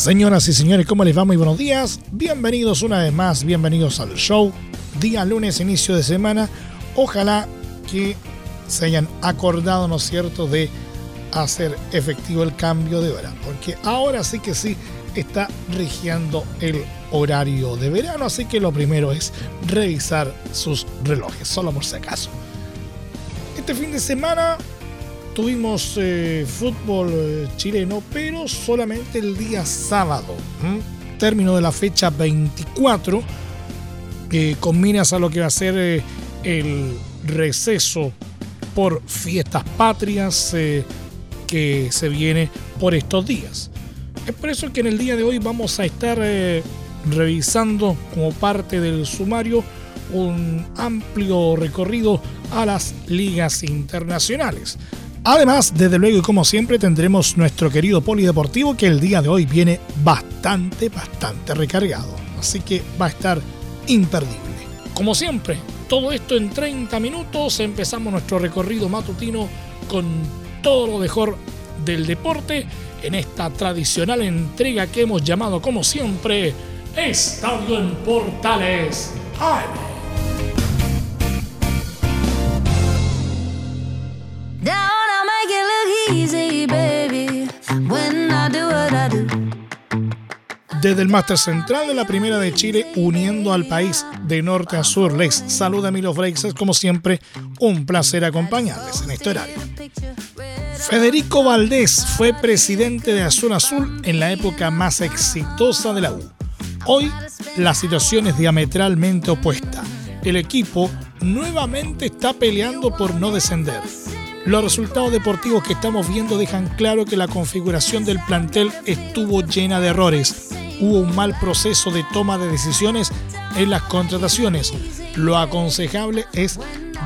Señoras y señores, ¿cómo les va? Muy buenos días. Bienvenidos una vez más, bienvenidos al show. Día lunes, inicio de semana. Ojalá que se hayan acordado, ¿no es cierto?, de hacer efectivo el cambio de hora. Porque ahora sí que sí está rigiendo el horario de verano. Así que lo primero es revisar sus relojes, solo por si acaso. Este fin de semana tuvimos eh, fútbol eh, chileno, pero solamente el día sábado. Término de la fecha 24, que con miras a lo que va a ser eh, el receso por fiestas patrias que se viene por estos días. Es por eso que en el día de hoy vamos a estar revisando como parte del sumario un amplio recorrido a las ligas internacionales. Además, desde luego y como siempre tendremos nuestro querido polideportivo que el día de hoy viene bastante, bastante recargado. Así que va a estar imperdible. Como siempre, todo esto en 30 minutos. Empezamos nuestro recorrido matutino con todo lo mejor del deporte en esta tradicional entrega que hemos llamado como siempre Estadio en Portales Desde el Máster Central de la Primera de Chile, uniendo al país de norte a sur, les saluda Milo Freixas. Como siempre, un placer acompañarles en este horario. Federico Valdés fue presidente de Azul Azul en la época más exitosa de la U. Hoy, la situación es diametralmente opuesta. El equipo nuevamente está peleando por no descender. Los resultados deportivos que estamos viendo dejan claro que la configuración del plantel estuvo llena de errores. Hubo un mal proceso de toma de decisiones en las contrataciones. Lo aconsejable es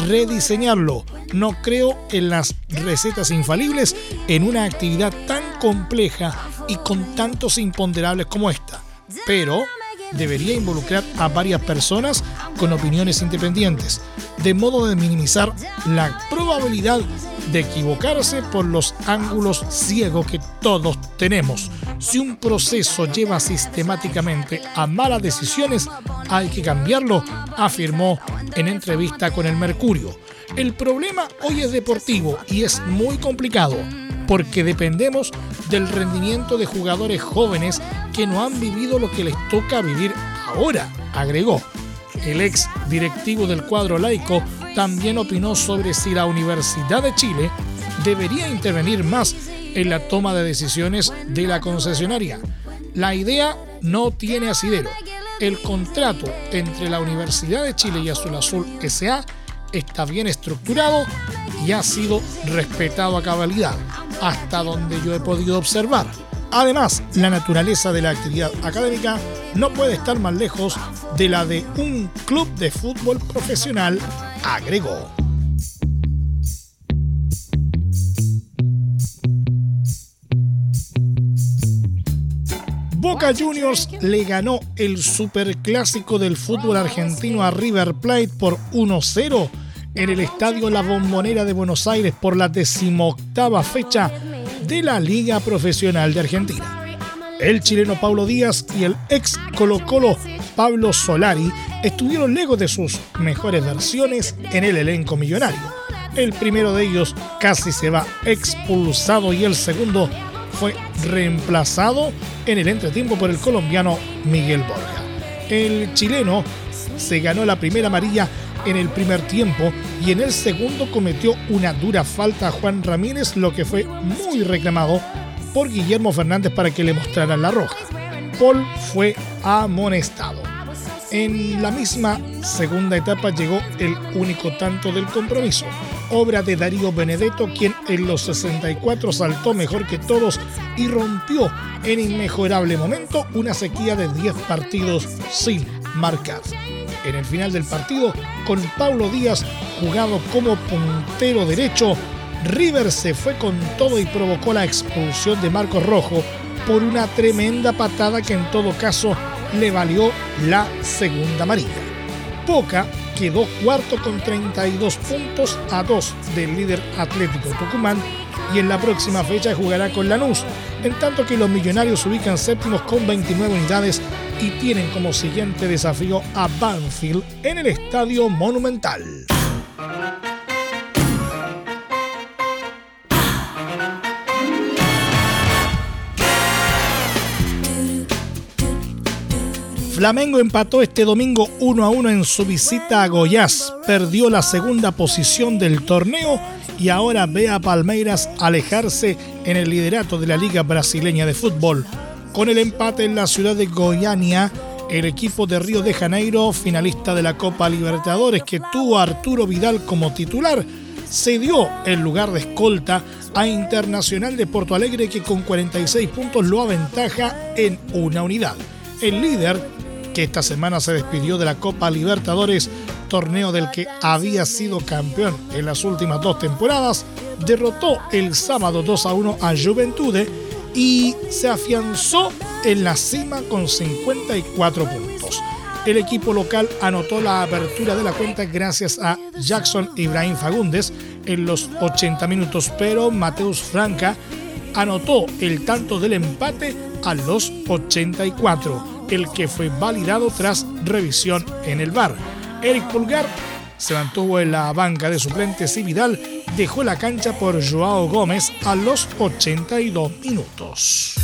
rediseñarlo. No creo en las recetas infalibles en una actividad tan compleja y con tantos imponderables como esta. Pero debería involucrar a varias personas con opiniones independientes, de modo de minimizar la probabilidad de equivocarse por los ángulos ciegos que todos tenemos. Si un proceso lleva sistemáticamente a malas decisiones, hay que cambiarlo, afirmó en entrevista con el Mercurio. El problema hoy es deportivo y es muy complicado porque dependemos del rendimiento de jugadores jóvenes que no han vivido lo que les toca vivir ahora, agregó. El ex directivo del cuadro laico también opinó sobre si la Universidad de Chile debería intervenir más en la toma de decisiones de la concesionaria. La idea no tiene asidero. El contrato entre la Universidad de Chile y Azul Azul SA está bien estructurado y ha sido respetado a cabalidad, hasta donde yo he podido observar. Además, la naturaleza de la actividad académica no puede estar más lejos de la de un club de fútbol profesional, agregó. Boca Juniors le ganó el superclásico del fútbol argentino a River Plate por 1-0 en el Estadio La Bombonera de Buenos Aires por la decimoctava fecha de la Liga Profesional de Argentina. El chileno Pablo Díaz y el ex Colo Colo Pablo Solari estuvieron lejos de sus mejores versiones en el elenco millonario. El primero de ellos casi se va expulsado y el segundo fue reemplazado en el entretiempo por el colombiano Miguel Borja. El chileno se ganó la primera amarilla en el primer tiempo y en el segundo cometió una dura falta a Juan Ramírez, lo que fue muy reclamado por Guillermo Fernández para que le mostraran la roja. Paul fue amonestado. En la misma segunda etapa llegó el único tanto del compromiso. obra de Darío Benedetto, quien en los 64 saltó mejor que todos y rompió en inmejorable momento una sequía de 10 partidos sin marcar. En el final del partido, con Paulo Díaz jugado como puntero derecho, River se fue con todo y provocó la expulsión de Marcos Rojo por una tremenda patada que en todo caso le valió la segunda amarilla. Poca quedó cuarto con 32 puntos a 2 del líder Atlético Tucumán y en la próxima fecha jugará con Lanús, en tanto que los millonarios ubican séptimos con 29 unidades y tienen como siguiente desafío a Banfield en el Estadio Monumental. Flamengo empató este domingo 1 a 1 en su visita a Goiás, perdió la segunda posición del torneo y ahora ve a Palmeiras alejarse en el liderato de la Liga Brasileña de Fútbol. Con el empate en la ciudad de Goiânia, el equipo de Río de Janeiro, finalista de la Copa Libertadores, que tuvo a Arturo Vidal como titular, cedió el lugar de escolta a Internacional de Porto Alegre, que con 46 puntos lo aventaja en una unidad. El líder que esta semana se despidió de la Copa Libertadores, torneo del que había sido campeón en las últimas dos temporadas, derrotó el sábado 2 a 1 a Juventude y se afianzó en la cima con 54 puntos. El equipo local anotó la apertura de la cuenta gracias a Jackson Ibrahim Fagundes en los 80 minutos, pero Mateus Franca anotó el tanto del empate a los 84 el que fue validado tras revisión en el bar. Eric Pulgar se mantuvo en la banca de suplentes y Vidal dejó la cancha por Joao Gómez a los 82 minutos.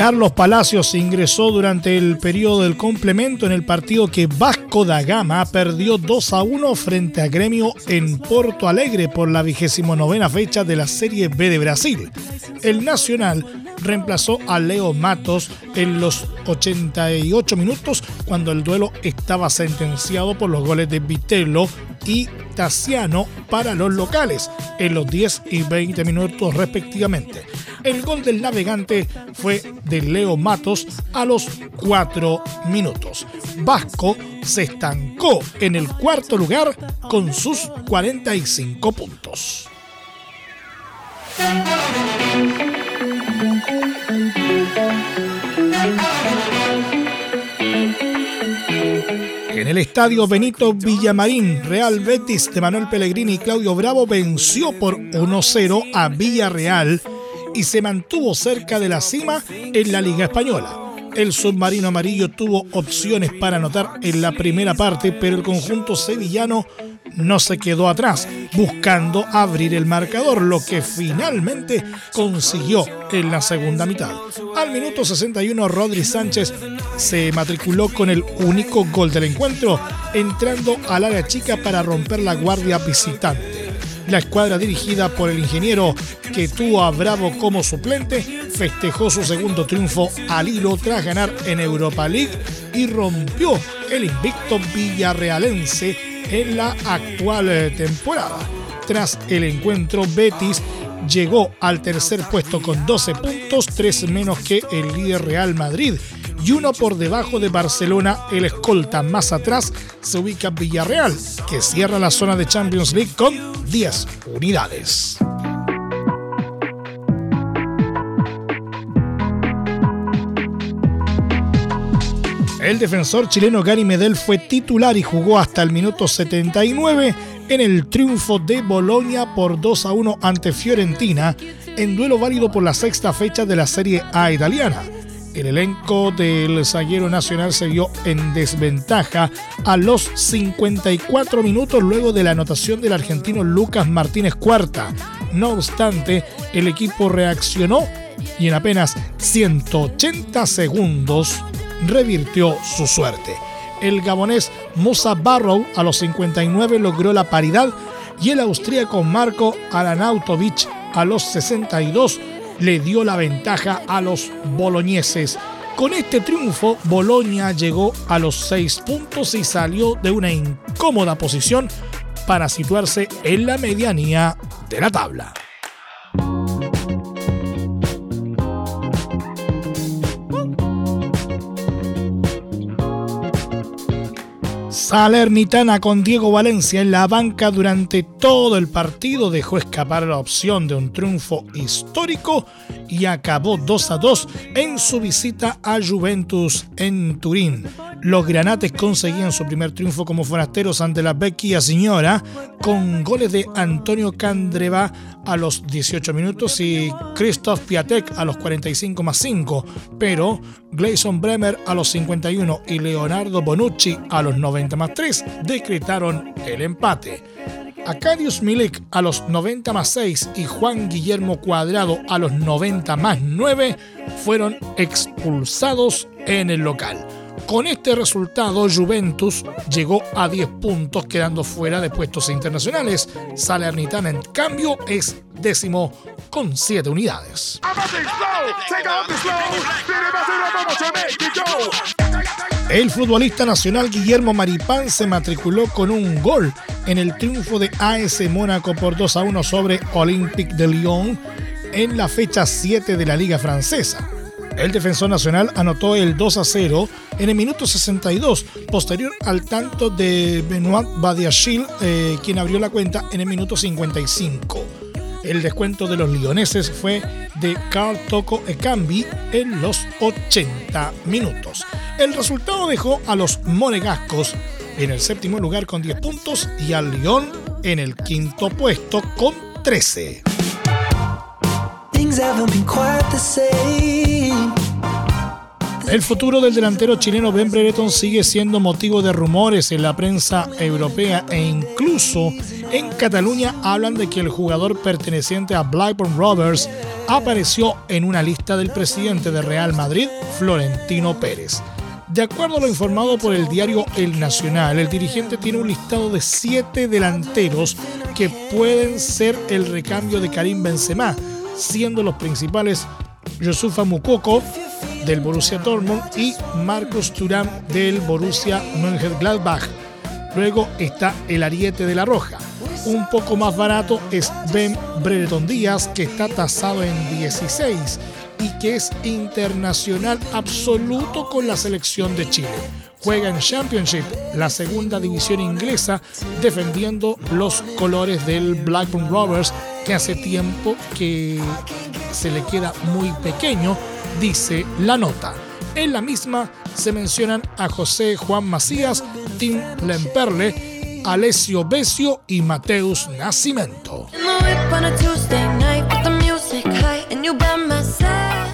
Carlos Palacios ingresó durante el periodo del complemento en el partido que Vasco da Gama perdió 2 a 1 frente a Gremio en Porto Alegre por la vigésimo novena fecha de la Serie B de Brasil. El Nacional reemplazó a Leo Matos en los 88 minutos cuando el duelo estaba sentenciado por los goles de Vitello y Tassiano para los locales en los 10 y 20 minutos respectivamente. El gol del navegante fue de Leo Matos a los 4 minutos. Vasco se estancó en el cuarto lugar con sus 45 puntos. En el estadio Benito Villamarín, Real Betis de Manuel Pellegrini y Claudio Bravo venció por 1-0 a Villarreal y se mantuvo cerca de la cima en la Liga Española. El submarino amarillo tuvo opciones para anotar en la primera parte, pero el conjunto sevillano no se quedó atrás, buscando abrir el marcador, lo que finalmente consiguió en la segunda mitad. Al minuto 61, Rodri Sánchez se matriculó con el único gol del encuentro, entrando al área chica para romper la guardia visitante. La escuadra dirigida por el ingeniero que tuvo a Bravo como suplente festejó su segundo triunfo al hilo tras ganar en Europa League y rompió el invicto villarrealense en la actual eh, temporada. Tras el encuentro, Betis llegó al tercer puesto con 12 puntos, 3 menos que el líder Real Madrid y uno por debajo de Barcelona, el escolta más atrás se ubica Villarreal, que cierra la zona de Champions League con 10 unidades. El defensor chileno Gary Medel fue titular y jugó hasta el minuto 79 en el triunfo de Bolonia por 2 a 1 ante Fiorentina, en duelo válido por la sexta fecha de la Serie A italiana. El elenco del zaguero nacional se vio en desventaja a los 54 minutos luego de la anotación del argentino Lucas Martínez Cuarta. No obstante, el equipo reaccionó y en apenas 180 segundos revirtió su suerte. El gabonés Musa Barrow a los 59 logró la paridad y el austríaco Marco Alanautovich a los 62 le dio la ventaja a los boloñeses. Con este triunfo, Bolonia llegó a los seis puntos y salió de una incómoda posición para situarse en la medianía de la tabla. Salernitana con Diego Valencia en la banca durante todo el partido dejó escapar la opción de un triunfo histórico y acabó 2 a 2 en su visita a Juventus en Turín. Los granates conseguían su primer triunfo como forasteros ante la Vecchia Signora con goles de Antonio Candreva a los 18 minutos y Christoph Piatek a los 45 más 5, pero Gleison Bremer a los 51 y Leonardo Bonucci a los 90 más 3 decretaron el empate. Acadius Milik a los 90 más 6 y Juan Guillermo Cuadrado a los 90 más 9 fueron expulsados en el local. Con este resultado, Juventus llegó a 10 puntos, quedando fuera de puestos internacionales. Salernitana, en cambio, es décimo con 7 unidades. El futbolista nacional Guillermo Maripán se matriculó con un gol en el triunfo de AS Mónaco por 2 a 1 sobre Olympique de Lyon en la fecha 7 de la Liga Francesa. El defensor nacional anotó el 2 a 0 en el minuto 62, posterior al tanto de Benoit Badiachil, eh, quien abrió la cuenta en el minuto 55. El descuento de los lioneses fue de Carl Toko Ekambi en los 80 minutos. El resultado dejó a los monegascos en el séptimo lugar con 10 puntos y al Lyon en el quinto puesto con 13. El futuro del delantero chileno Ben Brereton sigue siendo motivo de rumores en la prensa europea e incluso en Cataluña hablan de que el jugador perteneciente a Blackburn Rovers apareció en una lista del presidente de Real Madrid, Florentino Pérez. De acuerdo a lo informado por el diario El Nacional, el dirigente tiene un listado de siete delanteros que pueden ser el recambio de Karim Benzema, siendo los principales Yusufa Mukoko, del Borussia Dortmund y Marcos Turán del Borussia Mönchengladbach. Luego está el ariete de la Roja. Un poco más barato es Ben Brereton Díaz, que está tasado en 16 y que es internacional absoluto con la selección de Chile. Juega en Championship, la segunda división inglesa, defendiendo los colores del Blackburn Rovers, que hace tiempo que se le queda muy pequeño dice la nota. En la misma se mencionan a José Juan Macías, Tim Lemperle, Alessio Besio y Mateus Nascimento.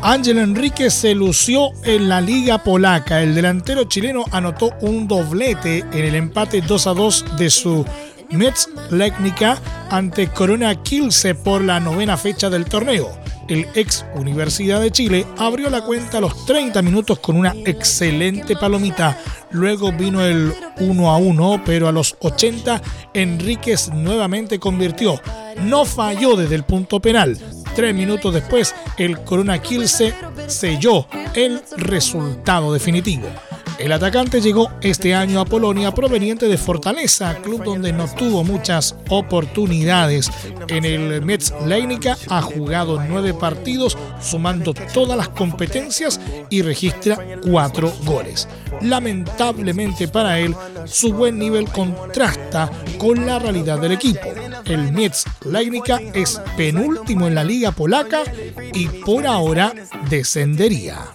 Ángel Enrique se lució en la Liga Polaca. El delantero chileno anotó un doblete en el empate 2 a 2 de su Metz Legnica ante Corona Kielce por la novena fecha del torneo el ex Universidad de Chile, abrió la cuenta a los 30 minutos con una excelente palomita. Luego vino el 1 a 1, pero a los 80 Enríquez nuevamente convirtió. No falló desde el punto penal. Tres minutos después, el Corona Kielce selló el resultado definitivo. El atacante llegó este año a Polonia proveniente de Fortaleza, club donde no tuvo muchas oportunidades. En el Metz Leinica ha jugado nueve partidos, sumando todas las competencias y registra cuatro goles. Lamentablemente para él, su buen nivel contrasta con la realidad del equipo. El Metz Leinica es penúltimo en la liga polaca y por ahora descendería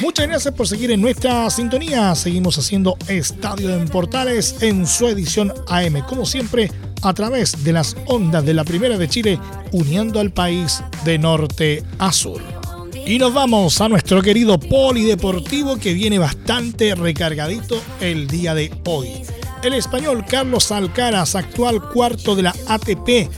Muchas gracias por seguir en nuestra sintonía. Seguimos haciendo Estadio en Portales en su edición AM, como siempre, a través de las ondas de la Primera de Chile, uniendo al país de norte a sur. Y nos vamos a nuestro querido polideportivo que viene bastante recargadito el día de hoy. El español Carlos Alcaraz, actual cuarto de la ATP,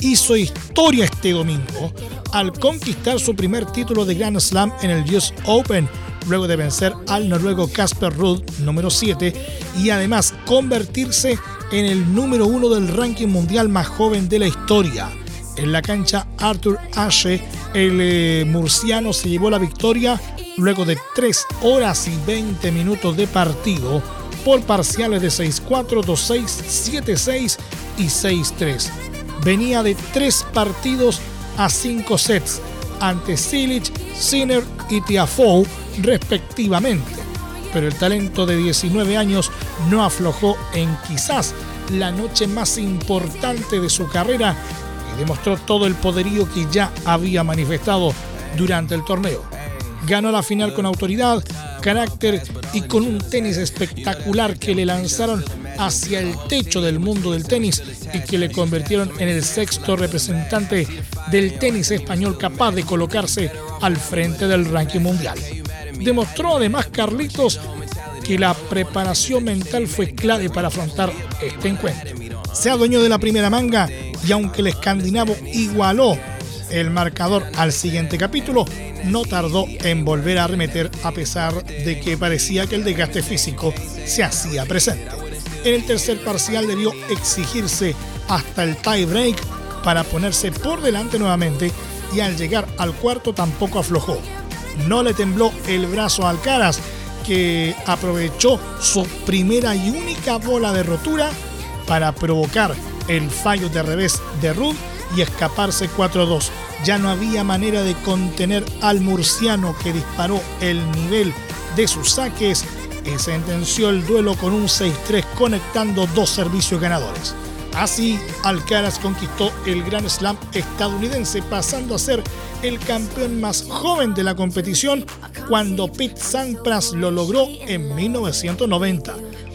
hizo historia este domingo al conquistar su primer título de Grand Slam en el US Open, luego de vencer al noruego Casper Ruud, número 7, y además convertirse en el número uno del ranking mundial más joven de la historia. En la cancha Arthur Ashe, el eh, murciano se llevó la victoria luego de 3 horas y 20 minutos de partido por parciales de 6-4, 2-6, 7-6 y 6-3. Venía de tres partidos a cinco sets ante Silic, Sinner y Tiafoe respectivamente. Pero el talento de 19 años no aflojó en quizás la noche más importante de su carrera y demostró todo el poderío que ya había manifestado durante el torneo. Ganó la final con autoridad, carácter y con un tenis espectacular que le lanzaron hacia el techo del mundo del tenis y que le convirtieron en el sexto representante del tenis español capaz de colocarse al frente del ranking mundial. Demostró además Carlitos que la preparación mental fue clave para afrontar este encuentro. Se adueñó de la primera manga y aunque el escandinavo igualó el marcador al siguiente capítulo, no tardó en volver a arremeter a pesar de que parecía que el desgaste físico se hacía presente. En el tercer parcial debió exigirse hasta el tie break para ponerse por delante nuevamente y al llegar al cuarto tampoco aflojó. No le tembló el brazo a Alcaraz que aprovechó su primera y única bola de rotura para provocar el fallo de revés de Rudd y escaparse 4-2. Ya no había manera de contener al murciano que disparó el nivel de sus saques sentenció el duelo con un 6-3 conectando dos servicios ganadores. Así, Alcaraz conquistó el Grand Slam estadounidense pasando a ser el campeón más joven de la competición cuando Pete Sampras lo logró en 1990.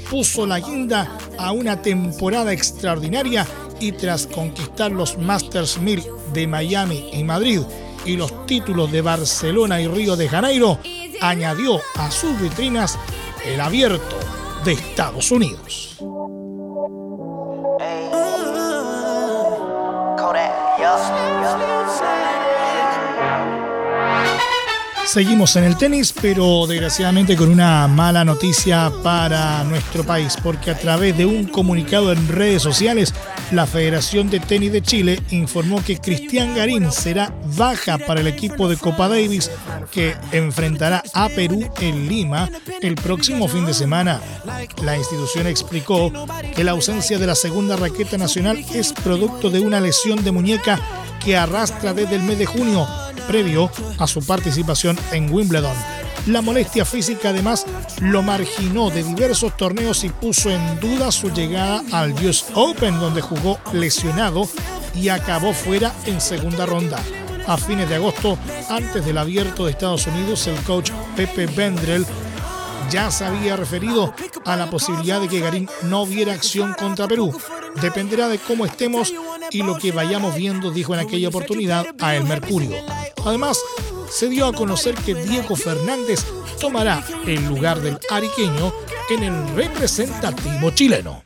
Puso la guinda a una temporada extraordinaria y tras conquistar los Masters 1000 de Miami y Madrid y los títulos de Barcelona y Río de Janeiro, añadió a sus vitrinas el abierto de Estados Unidos. Seguimos en el tenis, pero desgraciadamente con una mala noticia para nuestro país, porque a través de un comunicado en redes sociales, la Federación de Tenis de Chile informó que Cristian Garín será baja para el equipo de Copa Davis que enfrentará a Perú en Lima el próximo fin de semana. La institución explicó que la ausencia de la segunda raqueta nacional es producto de una lesión de muñeca que arrastra desde el mes de junio previo a su participación en Wimbledon. La molestia física además lo marginó de diversos torneos y puso en duda su llegada al US Open donde jugó lesionado y acabó fuera en segunda ronda. A fines de agosto, antes del abierto de Estados Unidos, el coach Pepe Vendrell ya se había referido a la posibilidad de que Garín no viera acción contra Perú. Dependerá de cómo estemos y lo que vayamos viendo, dijo en aquella oportunidad a El Mercurio. Además, se dio a conocer que Diego Fernández tomará el lugar del ariqueño en el representativo chileno.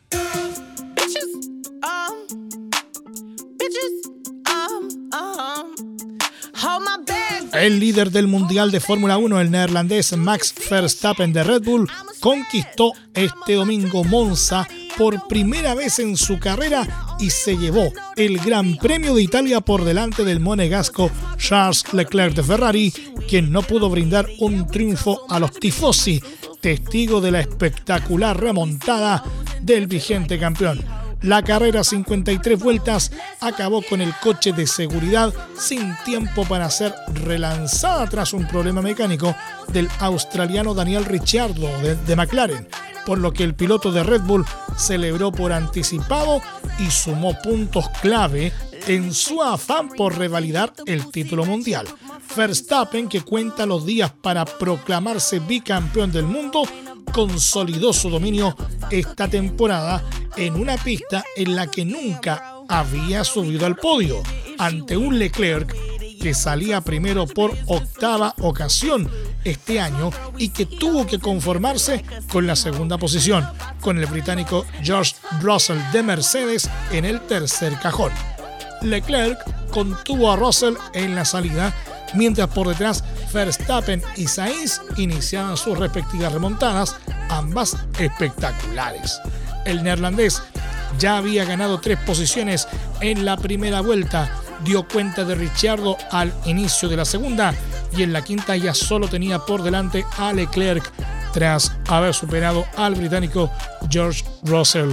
El líder del Mundial de Fórmula 1, el neerlandés Max Verstappen de Red Bull, conquistó este domingo Monza por primera vez en su carrera y se llevó el Gran Premio de Italia por delante del monegasco Charles Leclerc de Ferrari, quien no pudo brindar un triunfo a los tifosi, testigo de la espectacular remontada del vigente campeón. La carrera 53 vueltas acabó con el coche de seguridad sin tiempo para ser relanzada tras un problema mecánico del australiano Daniel Ricciardo de, de McLaren por lo que el piloto de Red Bull celebró por anticipado y sumó puntos clave en su afán por revalidar el título mundial. Verstappen, que cuenta los días para proclamarse bicampeón del mundo, consolidó su dominio esta temporada en una pista en la que nunca había subido al podio, ante un Leclerc que salía primero por octava ocasión este año y que tuvo que conformarse con la segunda posición, con el británico George Russell de Mercedes en el tercer cajón. Leclerc contuvo a Russell en la salida, mientras por detrás Verstappen y Sainz iniciaban sus respectivas remontadas, ambas espectaculares. El neerlandés ya había ganado tres posiciones en la primera vuelta, dio cuenta de Ricciardo al inicio de la segunda y en la quinta ya solo tenía por delante a Leclerc tras haber superado al británico George Russell.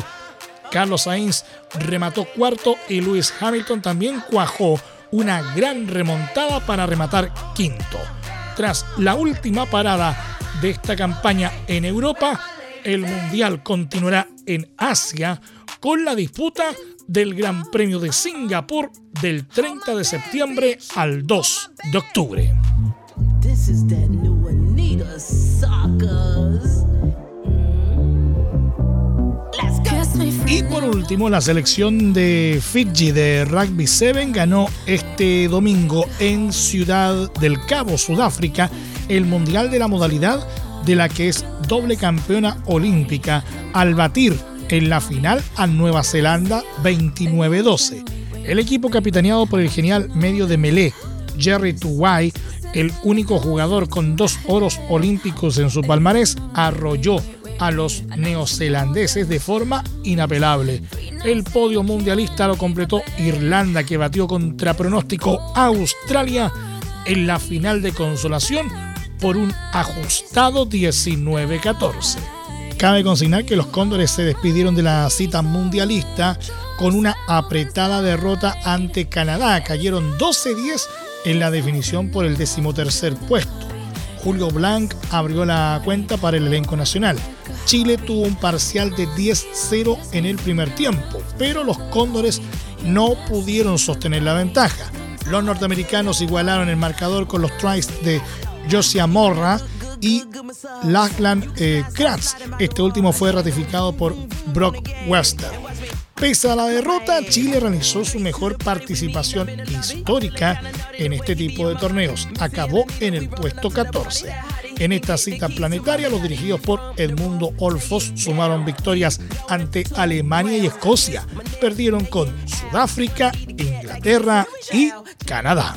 Carlos Sainz remató cuarto y Lewis Hamilton también cuajó una gran remontada para rematar quinto. Tras la última parada de esta campaña en Europa, el Mundial continuará en Asia con la disputa del Gran Premio de Singapur del 30 de septiembre al 2 de octubre. Y por último, la selección de Fiji de Rugby 7 ganó este domingo en Ciudad del Cabo, Sudáfrica, el Mundial de la modalidad de la que es doble campeona olímpica al batir en la final a Nueva Zelanda 29-12. El equipo capitaneado por el genial medio de Melee, Jerry Tuwai, el único jugador con dos oros olímpicos en su palmarés, arrolló a los neozelandeses de forma inapelable. El podio mundialista lo completó Irlanda, que batió contra pronóstico Australia en la final de consolación por un ajustado 19-14. Cabe consignar que los Cóndores se despidieron de la cita mundialista con una apretada derrota ante Canadá. Cayeron 12-10 en la definición por el decimotercer puesto. Julio Blanc abrió la cuenta para el elenco nacional. Chile tuvo un parcial de 10-0 en el primer tiempo, pero los Cóndores no pudieron sostener la ventaja. Los norteamericanos igualaron el marcador con los tries de Josia Morra y Lachlan eh, Kratz. Este último fue ratificado por Brock Wester. Pese a la derrota, Chile realizó su mejor participación histórica en este tipo de torneos. Acabó en el puesto 14. En esta cita planetaria, los dirigidos por Edmundo Olfos sumaron victorias ante Alemania y Escocia. Perdieron con Sudáfrica, Inglaterra y Canadá.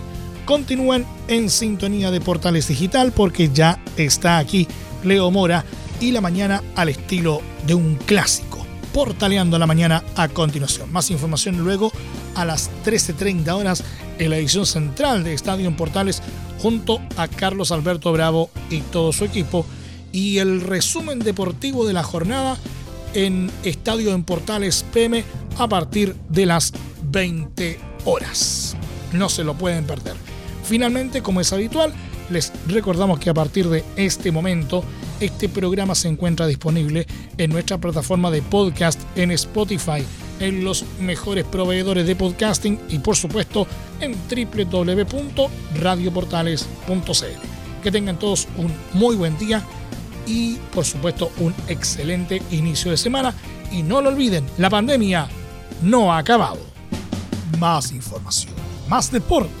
continúen en sintonía de Portales Digital porque ya está aquí Leo Mora y la mañana al estilo de un clásico. Portaleando la mañana a continuación. Más información luego a las 13.30 horas en la edición central de Estadio en Portales junto a Carlos Alberto Bravo y todo su equipo. Y el resumen deportivo de la jornada en Estadio en Portales PM a partir de las 20 horas. No se lo pueden perder. Finalmente, como es habitual, les recordamos que a partir de este momento, este programa se encuentra disponible en nuestra plataforma de podcast en Spotify, en los mejores proveedores de podcasting y por supuesto en www.radioportales.cl. Que tengan todos un muy buen día y por supuesto un excelente inicio de semana. Y no lo olviden, la pandemia no ha acabado. Más información, más deporte